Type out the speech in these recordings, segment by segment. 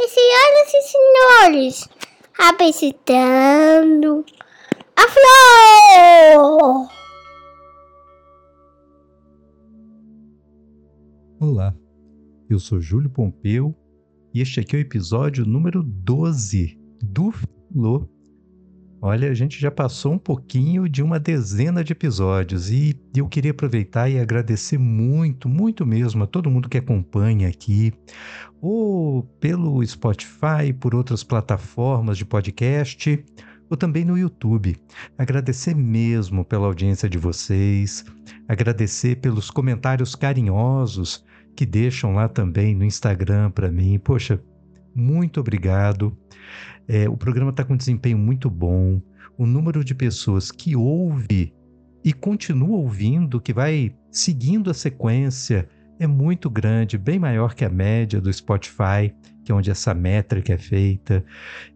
E senhoras e senhores, apresentando a flor! Olá, eu sou Júlio Pompeu e este aqui é o episódio número 12 do Flor Olha, a gente já passou um pouquinho de uma dezena de episódios e eu queria aproveitar e agradecer muito, muito mesmo a todo mundo que acompanha aqui, ou pelo Spotify, por outras plataformas de podcast, ou também no YouTube. Agradecer mesmo pela audiência de vocês, agradecer pelos comentários carinhosos que deixam lá também no Instagram para mim. Poxa, muito obrigado. É, o programa está com desempenho muito bom. O número de pessoas que ouve e continua ouvindo, que vai seguindo a sequência, é muito grande, bem maior que a média do Spotify, que é onde essa métrica é feita.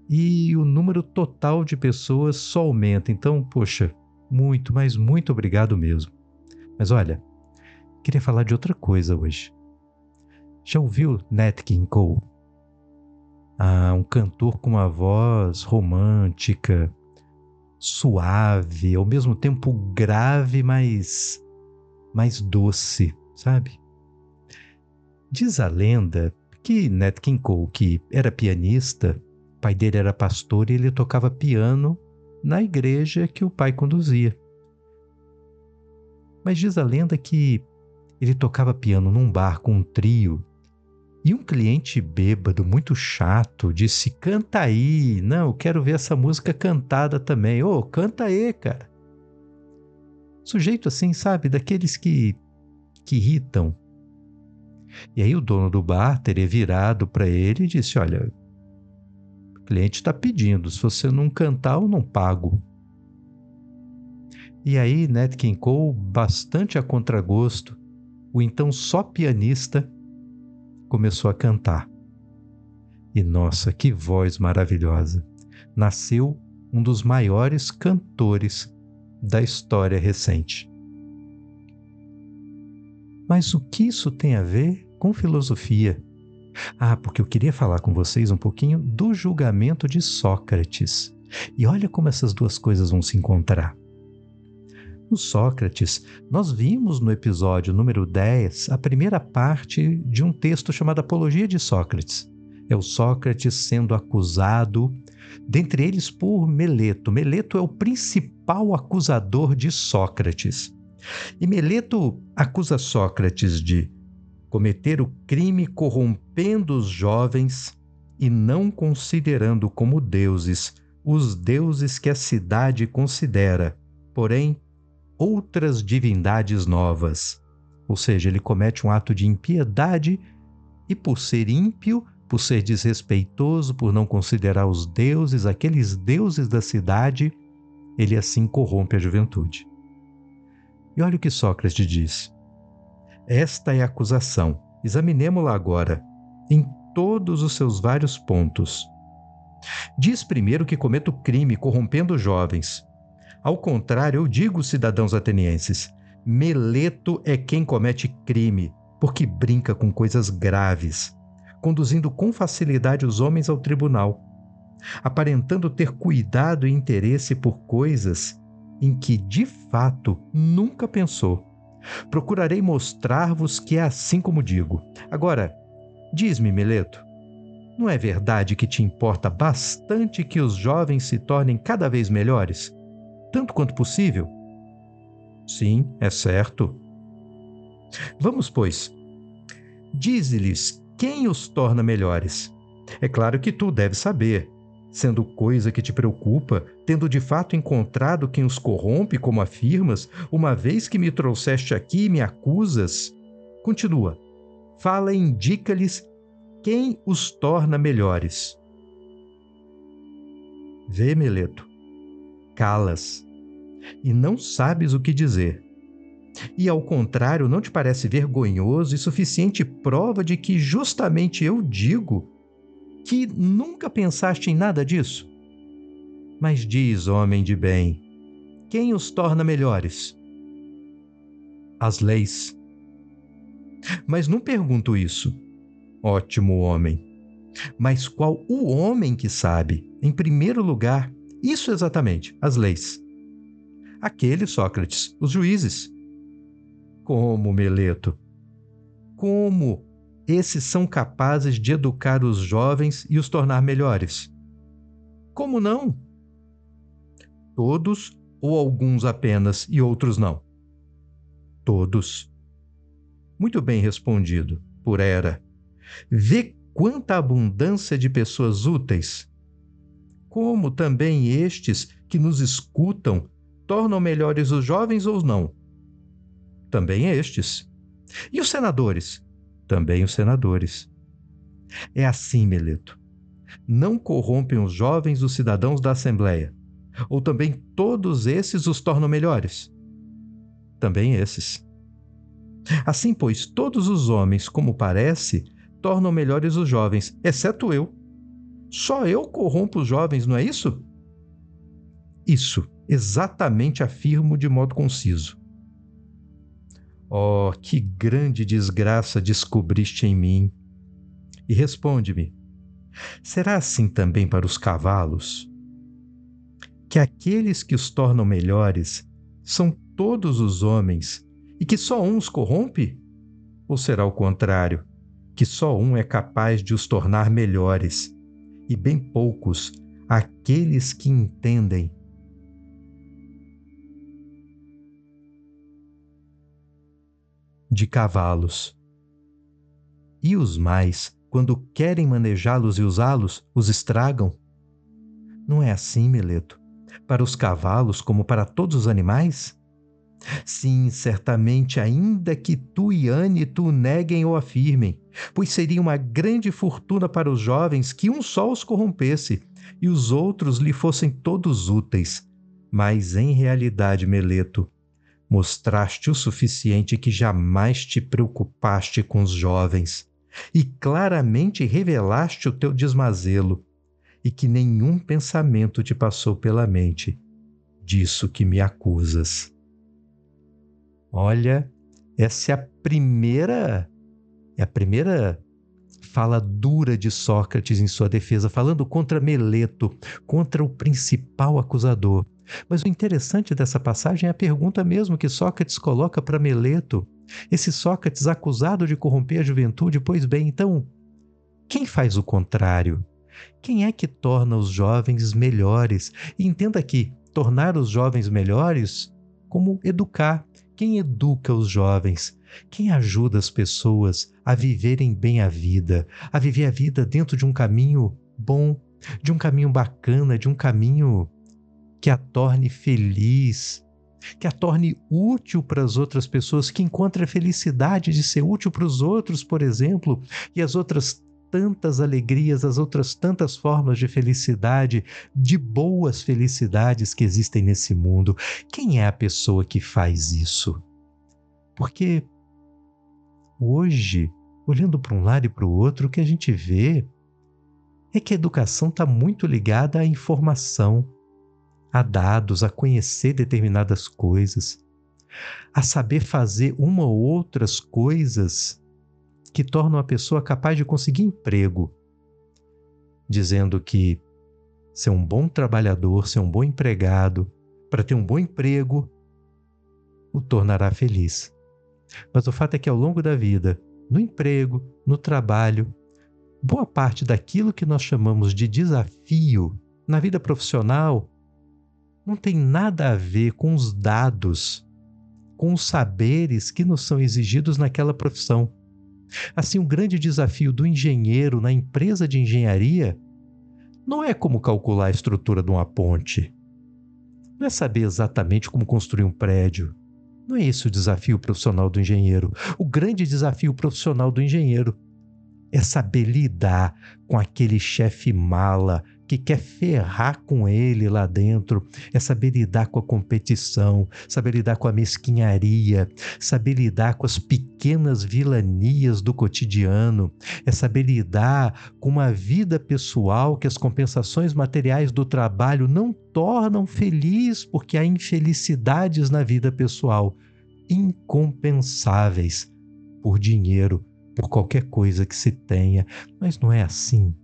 E o número total de pessoas só aumenta. Então, poxa, muito, mas muito obrigado mesmo. Mas olha, queria falar de outra coisa hoje. Já ouviu Nat King Cole? Um cantor com uma voz romântica, suave, ao mesmo tempo grave, mas mais doce, sabe? Diz a lenda que Nat King Cole, que era pianista, pai dele era pastor e ele tocava piano na igreja que o pai conduzia. Mas diz a lenda que ele tocava piano num bar com um trio e um cliente bêbado, muito chato, disse: Canta aí. Não, eu quero ver essa música cantada também. Ô, oh, canta aí, cara. Sujeito assim, sabe? Daqueles que, que irritam. E aí o dono do bar teria virado para ele e disse: Olha, o cliente está pedindo. Se você não cantar, eu não pago. E aí, Nat King Cole, bastante a contragosto, o então só pianista começou a cantar. E nossa, que voz maravilhosa! Nasceu um dos maiores cantores da história recente. Mas o que isso tem a ver com filosofia? Ah, porque eu queria falar com vocês um pouquinho do julgamento de Sócrates. E olha como essas duas coisas vão se encontrar. No Sócrates, nós vimos no episódio número 10 a primeira parte de um texto chamado Apologia de Sócrates. É o Sócrates sendo acusado, dentre eles por Meleto. Meleto é o principal acusador de Sócrates. E Meleto acusa Sócrates de cometer o crime corrompendo os jovens e não considerando como deuses os deuses que a cidade considera, porém outras divindades novas. Ou seja, ele comete um ato de impiedade e, por ser ímpio, por ser desrespeitoso, por não considerar os deuses, aqueles deuses da cidade, ele assim corrompe a juventude. E olha o que Sócrates diz. Esta é a acusação. Examinemo-la agora, em todos os seus vários pontos. Diz primeiro que cometo crime corrompendo jovens, ao contrário, eu digo, cidadãos atenienses, Meleto é quem comete crime, porque brinca com coisas graves, conduzindo com facilidade os homens ao tribunal, aparentando ter cuidado e interesse por coisas em que de fato nunca pensou. Procurarei mostrar-vos que é assim como digo. Agora, diz-me, Meleto, não é verdade que te importa bastante que os jovens se tornem cada vez melhores? Tanto quanto possível? Sim, é certo. Vamos, pois. Dize-lhes quem os torna melhores. É claro que tu deves saber, sendo coisa que te preocupa, tendo de fato encontrado quem os corrompe, como afirmas, uma vez que me trouxeste aqui e me acusas. Continua. Fala e indica-lhes quem os torna melhores. Vê, Meleto, calas e não sabes o que dizer. E ao contrário, não te parece vergonhoso e suficiente prova de que justamente eu digo que nunca pensaste em nada disso? Mas diz, homem de bem, quem os torna melhores? As leis. Mas não pergunto isso, ótimo homem. mas qual o homem que sabe? Em primeiro lugar, isso exatamente, as leis. Aqueles, Sócrates, os juízes. Como, Meleto? Como esses são capazes de educar os jovens e os tornar melhores? Como não? Todos ou alguns apenas e outros não? Todos. Muito bem respondido, por Era. Vê quanta abundância de pessoas úteis. Como também estes que nos escutam tornam melhores os jovens ou não? Também estes. E os senadores? Também os senadores. É assim, Meleto. Não corrompem os jovens os cidadãos da Assembleia. Ou também todos esses os tornam melhores? Também esses. Assim, pois, todos os homens, como parece, tornam melhores os jovens, exceto eu. Só eu corrompo os jovens, não é isso? Isso, exatamente afirmo de modo conciso. Oh, que grande desgraça descobriste em mim! E responde-me: será assim também para os cavalos? Que aqueles que os tornam melhores são todos os homens e que só um os corrompe? Ou será o contrário, que só um é capaz de os tornar melhores, e bem poucos aqueles que entendem de cavalos. E os mais, quando querem manejá-los e usá-los, os estragam? Não é assim, Meleto? Para os cavalos como para todos os animais? Sim, certamente, ainda que tu e Anne tu neguem ou afirmem, pois seria uma grande fortuna para os jovens que um só os corrompesse e os outros lhe fossem todos úteis. Mas em realidade, Meleto, Mostraste o suficiente que jamais te preocupaste com os jovens e claramente revelaste o teu desmazelo e que nenhum pensamento te passou pela mente disso que me acusas. Olha, essa é a primeira é a primeira fala dura de Sócrates em sua defesa, falando contra Meleto, contra o principal acusador. Mas o interessante dessa passagem é a pergunta mesmo que Sócrates coloca para Meleto. Esse Sócrates acusado de corromper a juventude, pois bem, então, quem faz o contrário? Quem é que torna os jovens melhores? E entenda aqui, tornar os jovens melhores como educar. Quem educa os jovens? Quem ajuda as pessoas a viverem bem a vida, a viver a vida dentro de um caminho bom, de um caminho bacana, de um caminho que a torne feliz, que a torne útil para as outras pessoas, que encontre a felicidade de ser útil para os outros, por exemplo, e as outras tantas alegrias, as outras tantas formas de felicidade, de boas felicidades que existem nesse mundo. Quem é a pessoa que faz isso? Porque hoje, olhando para um lado e para o outro, o que a gente vê é que a educação está muito ligada à informação, a dados, a conhecer determinadas coisas, a saber fazer uma ou outras coisas que tornam a pessoa capaz de conseguir emprego, dizendo que ser um bom trabalhador, ser um bom empregado, para ter um bom emprego, o tornará feliz. Mas o fato é que ao longo da vida, no emprego, no trabalho, boa parte daquilo que nós chamamos de desafio na vida profissional não tem nada a ver com os dados, com os saberes que nos são exigidos naquela profissão. Assim, o grande desafio do engenheiro na empresa de engenharia não é como calcular a estrutura de uma ponte. Não é saber exatamente como construir um prédio. Não é esse o desafio profissional do engenheiro. O grande desafio profissional do engenheiro é saber lidar com aquele chefe mala que quer ferrar com ele lá dentro, é saber lidar com a competição, saber lidar com a mesquinharia, saber lidar com as pequenas vilanias do cotidiano, é saber lidar com uma vida pessoal que as compensações materiais do trabalho não tornam feliz, porque há infelicidades na vida pessoal incompensáveis por dinheiro, por qualquer coisa que se tenha, mas não é assim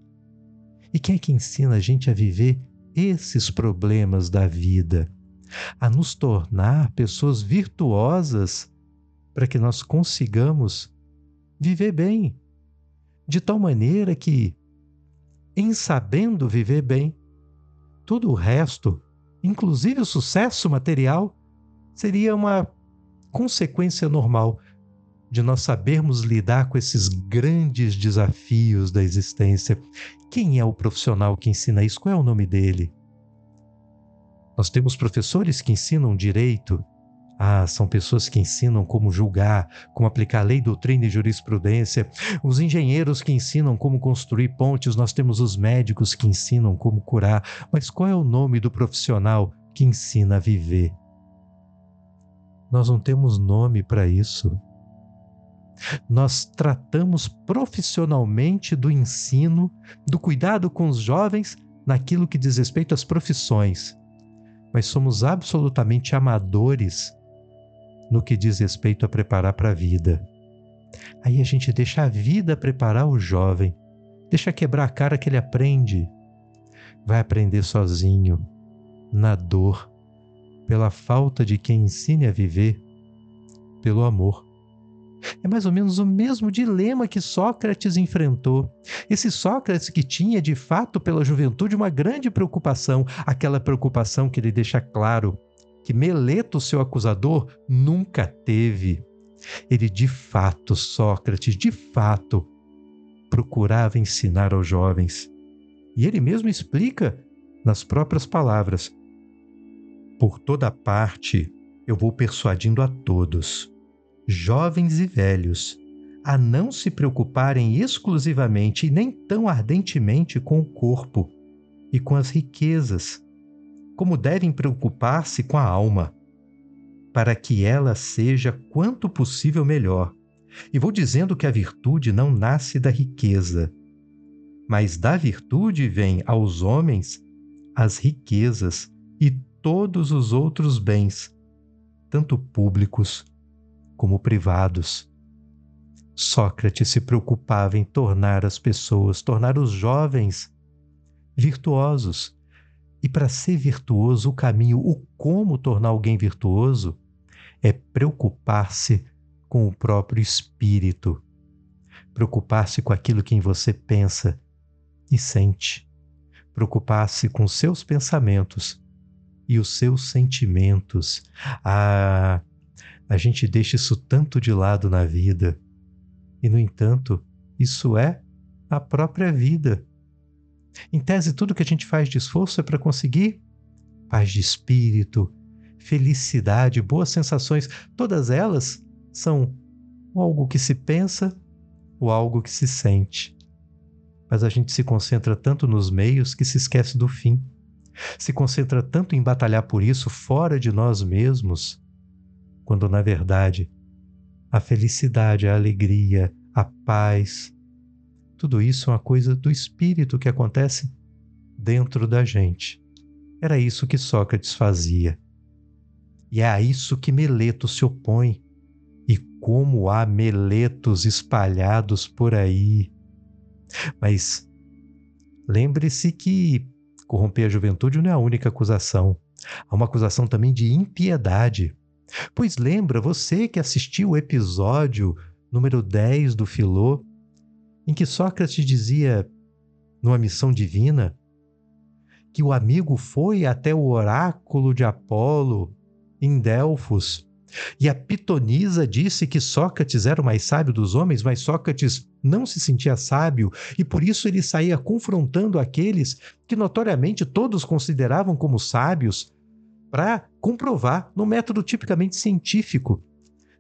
E quem é que ensina a gente a viver esses problemas da vida? A nos tornar pessoas virtuosas para que nós consigamos viver bem, de tal maneira que, em sabendo viver bem, todo o resto, inclusive o sucesso material, seria uma consequência normal de nós sabermos lidar com esses grandes desafios da existência. Quem é o profissional que ensina isso? Qual é o nome dele? Nós temos professores que ensinam direito. Ah, são pessoas que ensinam como julgar, como aplicar lei, doutrina e jurisprudência. Os engenheiros que ensinam como construir pontes. Nós temos os médicos que ensinam como curar. Mas qual é o nome do profissional que ensina a viver? Nós não temos nome para isso. Nós tratamos profissionalmente do ensino, do cuidado com os jovens naquilo que diz respeito às profissões, mas somos absolutamente amadores no que diz respeito a preparar para a vida. Aí a gente deixa a vida preparar o jovem, deixa quebrar a cara que ele aprende. Vai aprender sozinho, na dor, pela falta de quem ensine a viver, pelo amor. É mais ou menos o mesmo dilema que Sócrates enfrentou. Esse Sócrates que tinha, de fato, pela juventude, uma grande preocupação, aquela preocupação que ele deixa claro que Meleto, seu acusador, nunca teve. Ele, de fato, Sócrates, de fato, procurava ensinar aos jovens. E ele mesmo explica nas próprias palavras: Por toda parte eu vou persuadindo a todos jovens e velhos, a não se preocuparem exclusivamente e nem tão ardentemente com o corpo e com as riquezas, como devem preocupar-se com a alma, para que ela seja quanto possível melhor. E vou dizendo que a virtude não nasce da riqueza, mas da virtude vem aos homens as riquezas e todos os outros bens, tanto públicos como privados. Sócrates se preocupava em tornar as pessoas, tornar os jovens virtuosos. E para ser virtuoso, o caminho, o como tornar alguém virtuoso, é preocupar-se com o próprio espírito, preocupar-se com aquilo que em você pensa e sente, preocupar-se com seus pensamentos e os seus sentimentos. Ah, a gente deixa isso tanto de lado na vida. E, no entanto, isso é a própria vida. Em tese, tudo que a gente faz de esforço é para conseguir paz de espírito, felicidade, boas sensações. Todas elas são algo que se pensa ou algo que se sente. Mas a gente se concentra tanto nos meios que se esquece do fim. Se concentra tanto em batalhar por isso fora de nós mesmos quando na verdade a felicidade, a alegria, a paz, tudo isso é uma coisa do espírito que acontece dentro da gente. Era isso que Sócrates fazia. E é a isso que Meleto se opõe. E como há Meletos espalhados por aí. Mas lembre-se que corromper a juventude não é a única acusação. Há uma acusação também de impiedade. Pois lembra, você que assistiu o episódio número 10 do Filô, em que Sócrates dizia, numa missão divina, que o amigo foi até o oráculo de Apolo em Delfos. E a pitonisa disse que Sócrates era o mais sábio dos homens, mas Sócrates não se sentia sábio e por isso ele saía confrontando aqueles que notoriamente todos consideravam como sábios, para comprovar no método tipicamente científico.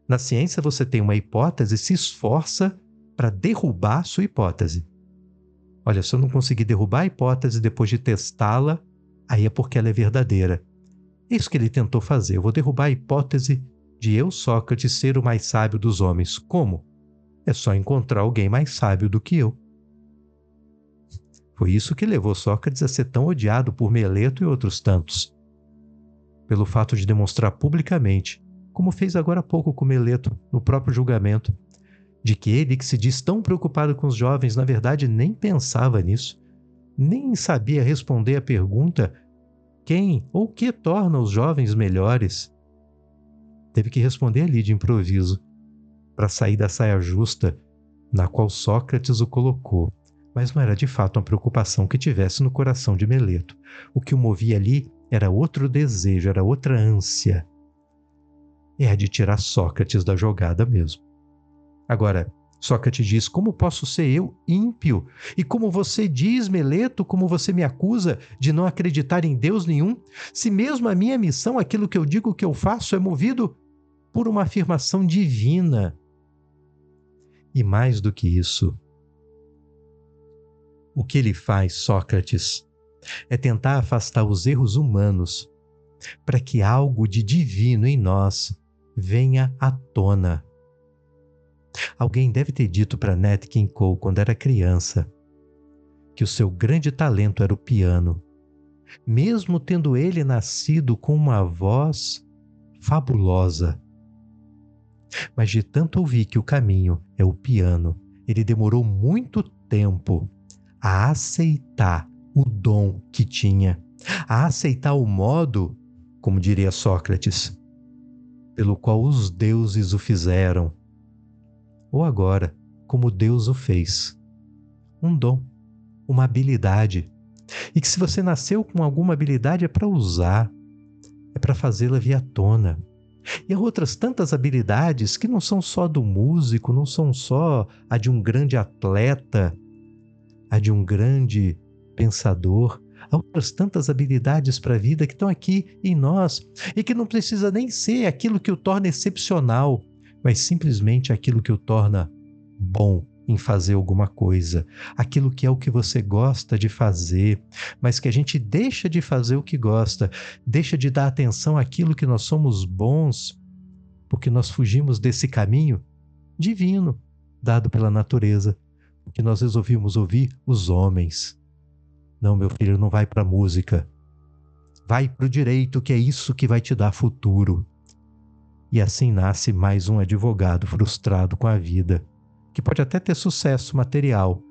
Na ciência, você tem uma hipótese e se esforça para derrubar a sua hipótese. Olha, se eu não conseguir derrubar a hipótese depois de testá-la, aí é porque ela é verdadeira. É isso que ele tentou fazer. Eu vou derrubar a hipótese de eu, Sócrates, ser o mais sábio dos homens. Como? É só encontrar alguém mais sábio do que eu. Foi isso que levou Sócrates a ser tão odiado por Meleto e outros tantos pelo fato de demonstrar publicamente, como fez agora há pouco com Meleto no próprio julgamento, de que ele, que se diz tão preocupado com os jovens, na verdade nem pensava nisso. nem sabia responder a pergunta quem ou que torna os jovens melhores. Teve que responder ali de improviso, para sair da saia justa na qual Sócrates o colocou. Mas não era de fato uma preocupação que tivesse no coração de Meleto. O que o movia ali era outro desejo, era outra ânsia. É a de tirar Sócrates da jogada mesmo. Agora, Sócrates diz: Como posso ser eu ímpio? E como você diz, Meleto, como você me acusa de não acreditar em Deus nenhum, se mesmo a minha missão, aquilo que eu digo que eu faço, é movido por uma afirmação divina. E mais do que isso, o que ele faz, Sócrates, é tentar afastar os erros humanos para que algo de divino em nós venha à tona Alguém deve ter dito para Nat King Cole quando era criança que o seu grande talento era o piano, mesmo tendo ele nascido com uma voz fabulosa. Mas de tanto ouvir que o caminho é o piano, ele demorou muito tempo a aceitar o dom que tinha, a aceitar o modo, como diria Sócrates, pelo qual os deuses o fizeram, ou agora, como Deus o fez. Um dom, uma habilidade. E que se você nasceu com alguma habilidade é para usar, é para fazê-la vir à tona. E há outras tantas habilidades que não são só do músico, não são só a de um grande atleta, a de um grande pensador. Há outras tantas habilidades para a vida que estão aqui em nós e que não precisa nem ser aquilo que o torna excepcional, mas simplesmente aquilo que o torna bom em fazer alguma coisa, aquilo que é o que você gosta de fazer, mas que a gente deixa de fazer o que gosta, deixa de dar atenção àquilo que nós somos bons, porque nós fugimos desse caminho divino dado pela natureza, porque nós resolvimos ouvir os homens. Não, meu filho, não vai para música. Vai para o direito, que é isso que vai te dar futuro. E assim nasce mais um advogado frustrado com a vida, que pode até ter sucesso material,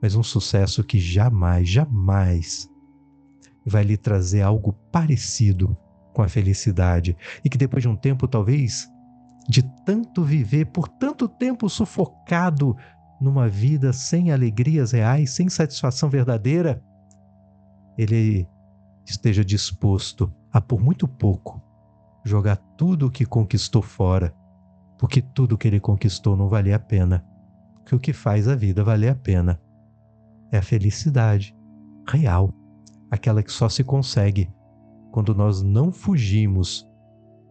mas um sucesso que jamais, jamais vai lhe trazer algo parecido com a felicidade e que depois de um tempo, talvez, de tanto viver por tanto tempo sufocado numa vida sem alegrias reais, sem satisfação verdadeira, ele esteja disposto a, por muito pouco, jogar tudo o que conquistou fora, porque tudo que ele conquistou não valia a pena. Que o que faz a vida valer a pena é a felicidade real, aquela que só se consegue quando nós não fugimos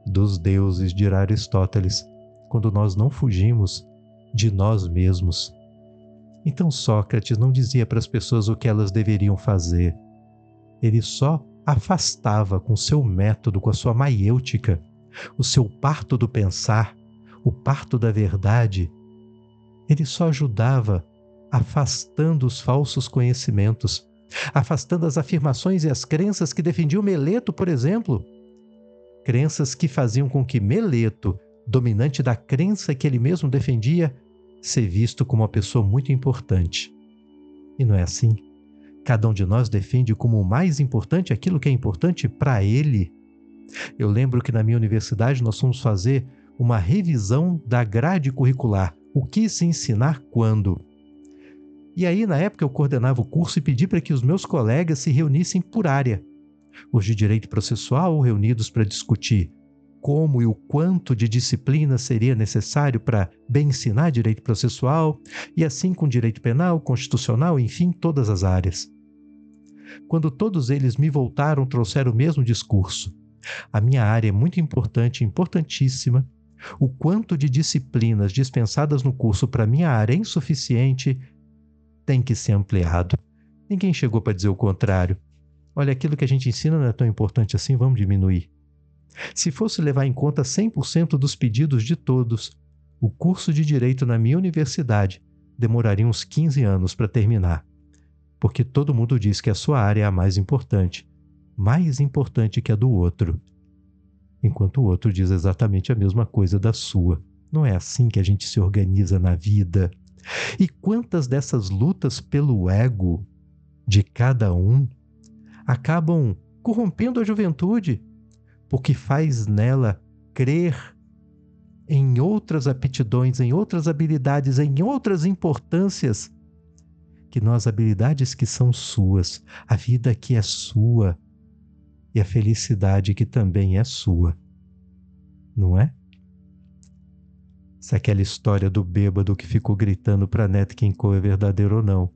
dos deuses, de Aristóteles, quando nós não fugimos de nós mesmos. Então Sócrates não dizia para as pessoas o que elas deveriam fazer. Ele só afastava com seu método, com a sua maiêutica, o seu parto do pensar, o parto da verdade. Ele só ajudava afastando os falsos conhecimentos, afastando as afirmações e as crenças que defendiam Meleto, por exemplo. Crenças que faziam com que Meleto, dominante da crença que ele mesmo defendia, ser visto como uma pessoa muito importante. E não é assim. Cada um de nós defende como o mais importante aquilo que é importante para ele. Eu lembro que na minha universidade nós fomos fazer uma revisão da grade curricular, o que se ensinar quando. E aí, na época, eu coordenava o curso e pedi para que os meus colegas se reunissem por área. Os de direito processual reunidos para discutir como e o quanto de disciplina seria necessário para bem ensinar direito processual, e assim com direito penal, constitucional, enfim, todas as áreas. Quando todos eles me voltaram, trouxeram o mesmo discurso. A minha área é muito importante, importantíssima. O quanto de disciplinas dispensadas no curso para minha área é insuficiente, tem que ser ampliado. Ninguém chegou para dizer o contrário. Olha, aquilo que a gente ensina não é tão importante assim, vamos diminuir. Se fosse levar em conta 100% dos pedidos de todos, o curso de direito na minha universidade demoraria uns 15 anos para terminar, porque todo mundo diz que a sua área é a mais importante, mais importante que a do outro, enquanto o outro diz exatamente a mesma coisa da sua. Não é assim que a gente se organiza na vida. E quantas dessas lutas pelo ego de cada um acabam corrompendo a juventude, porque faz nela crer em outras aptidões, em outras habilidades, em outras importâncias que nós habilidades que são suas, a vida que é sua e a felicidade que também é sua. Não é? Se aquela história do bêbado que ficou gritando para Nat King Cole é verdadeira ou não.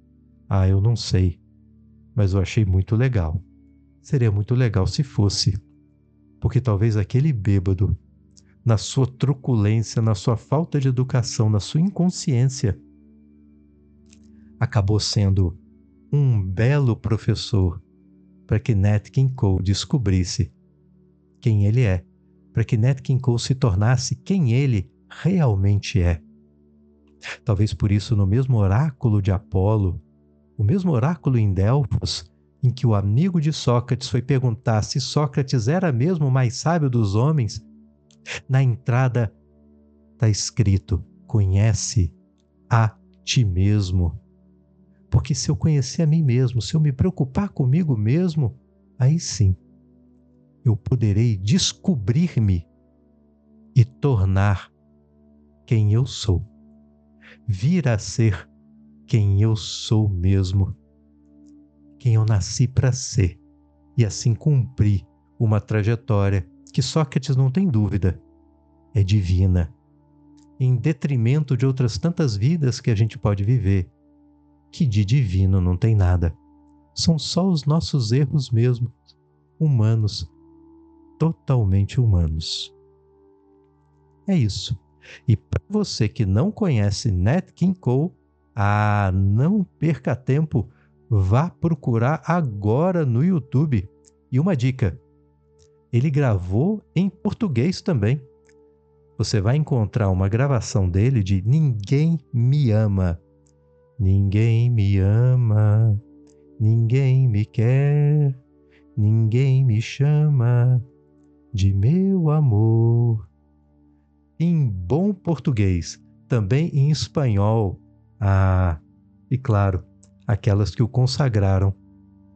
Ah, eu não sei. Mas eu achei muito legal. Seria muito legal se fosse. Porque talvez aquele bêbado, na sua truculência, na sua falta de educação, na sua inconsciência, acabou sendo um belo professor para que Nat King Cole descobrisse quem ele é, para que Nat King Cole se tornasse quem ele realmente é. Talvez por isso, no mesmo oráculo de Apolo, o mesmo oráculo em Delfos, em que o amigo de Sócrates foi perguntar se Sócrates era mesmo o mais sábio dos homens, na entrada está escrito: conhece a ti mesmo. Porque se eu conhecer a mim mesmo, se eu me preocupar comigo mesmo, aí sim eu poderei descobrir-me e tornar quem eu sou. Vir a ser quem eu sou mesmo. Quem eu nasci para ser. E assim cumprir uma trajetória que Sócrates não tem dúvida é divina, em detrimento de outras tantas vidas que a gente pode viver que de divino não tem nada. São só os nossos erros mesmo, humanos, totalmente humanos. É isso. E para você que não conhece Nat King Cole, ah, não perca tempo, vá procurar agora no YouTube. E uma dica: ele gravou em português também. Você vai encontrar uma gravação dele de Ninguém Me Ama Ninguém me ama, ninguém me quer, ninguém me chama de meu amor. Em bom português, também em espanhol. Ah, e claro, aquelas que o consagraram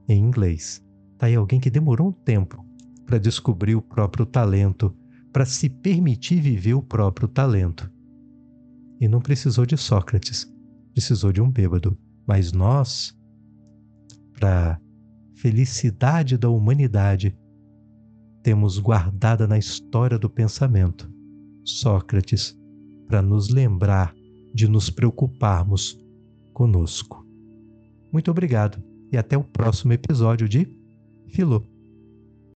em inglês. Tá aí alguém que demorou um tempo para descobrir o próprio talento, para se permitir viver o próprio talento. E não precisou de Sócrates precisou de um bêbado, mas nós, para felicidade da humanidade, temos guardada na história do pensamento Sócrates para nos lembrar de nos preocuparmos conosco. Muito obrigado e até o próximo episódio de Filô.